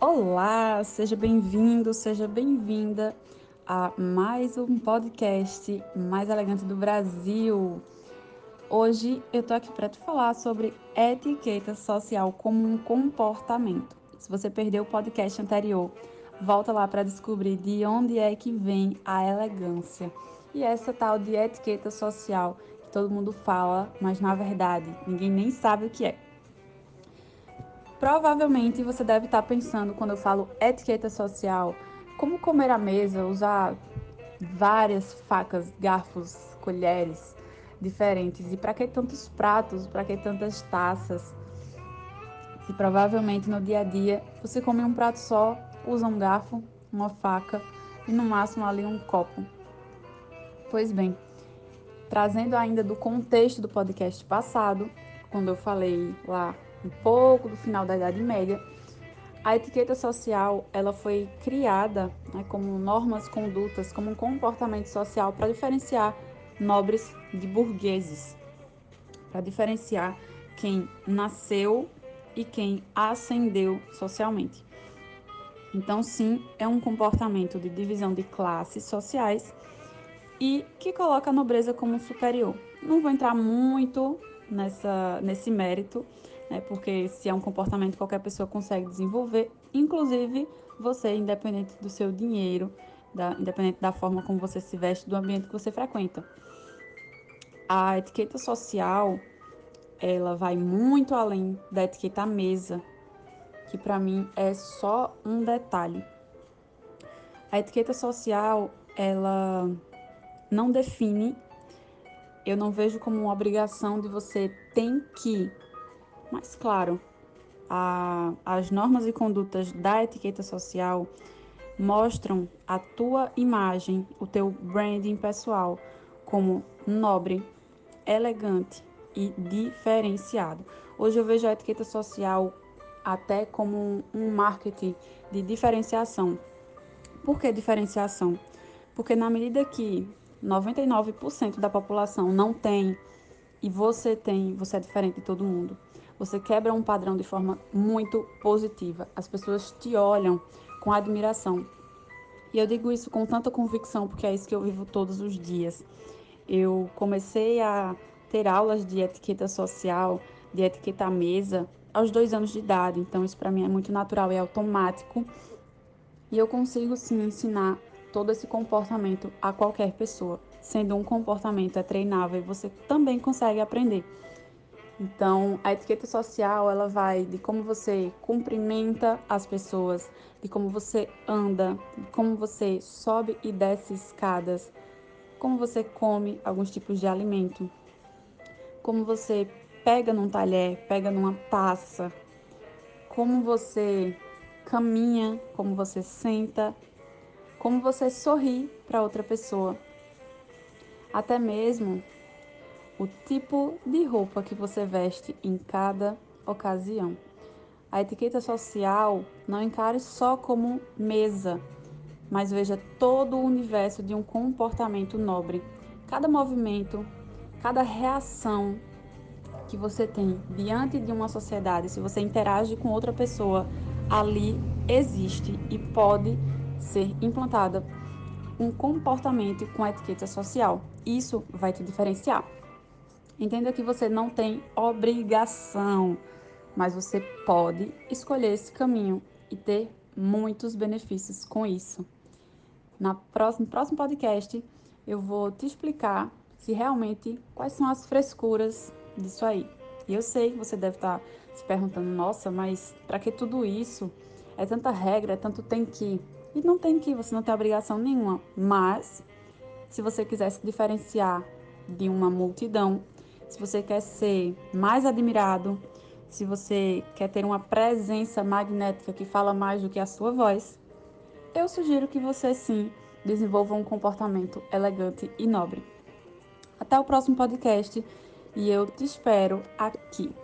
Olá, seja bem-vindo, seja bem-vinda a mais um podcast mais elegante do Brasil. Hoje eu tô aqui para te falar sobre etiqueta social como um comportamento. Se você perdeu o podcast anterior, volta lá para descobrir de onde é que vem a elegância. E essa tal de etiqueta social que todo mundo fala, mas na verdade ninguém nem sabe o que é. Provavelmente você deve estar pensando, quando eu falo etiqueta social, como comer à mesa, usar várias facas, garfos, colheres diferentes. E para que tantos pratos, para que tantas taças? Se provavelmente no dia a dia você come um prato só, usa um garfo, uma faca e no máximo ali um copo. Pois bem, trazendo ainda do contexto do podcast passado, quando eu falei lá um pouco do final da Idade Média, a etiqueta social ela foi criada né, como normas, condutas, como um comportamento social para diferenciar nobres de burgueses, para diferenciar quem nasceu e quem ascendeu socialmente. Então, sim, é um comportamento de divisão de classes sociais e que coloca a nobreza como superior. Não vou entrar muito nessa, nesse mérito, né? Porque se é um comportamento que qualquer pessoa consegue desenvolver, inclusive você, independente do seu dinheiro, da, independente da forma como você se veste, do ambiente que você frequenta. A etiqueta social, ela vai muito além da etiqueta mesa, que para mim é só um detalhe. A etiqueta social, ela não define, eu não vejo como uma obrigação de você tem que mas, claro, a, as normas e condutas da etiqueta social mostram a tua imagem, o teu branding pessoal como nobre, elegante e diferenciado. Hoje eu vejo a etiqueta social até como um marketing de diferenciação. Por que diferenciação? Porque na medida que 99% da população não tem e você tem, você é diferente de todo mundo. Você quebra um padrão de forma muito positiva. As pessoas te olham com admiração. E eu digo isso com tanta convicção porque é isso que eu vivo todos os dias. Eu comecei a ter aulas de etiqueta social, de etiqueta à mesa, aos dois anos de idade. Então, isso para mim é muito natural, é automático. E eu consigo sim ensinar todo esse comportamento a qualquer pessoa. Sendo um comportamento é treinável, você também consegue aprender. Então, a etiqueta social, ela vai de como você cumprimenta as pessoas, de como você anda, de como você sobe e desce escadas, como você come alguns tipos de alimento, como você pega num talher, pega numa taça, como você caminha, como você senta, como você sorri para outra pessoa. Até mesmo o tipo de roupa que você veste em cada ocasião. A etiqueta social não encare só como mesa, mas veja todo o universo de um comportamento nobre. Cada movimento, cada reação que você tem diante de uma sociedade, se você interage com outra pessoa, ali existe e pode ser implantada um comportamento com etiqueta social. Isso vai te diferenciar. Entenda que você não tem obrigação, mas você pode escolher esse caminho e ter muitos benefícios com isso. Na próxima, no próximo podcast, eu vou te explicar se realmente quais são as frescuras disso aí. E eu sei que você deve estar se perguntando: nossa, mas para que tudo isso? É tanta regra, é tanto tem que. E não tem que, você não tem obrigação nenhuma. Mas, se você quiser se diferenciar de uma multidão, se você quer ser mais admirado, se você quer ter uma presença magnética que fala mais do que a sua voz, eu sugiro que você sim desenvolva um comportamento elegante e nobre. Até o próximo podcast e eu te espero aqui.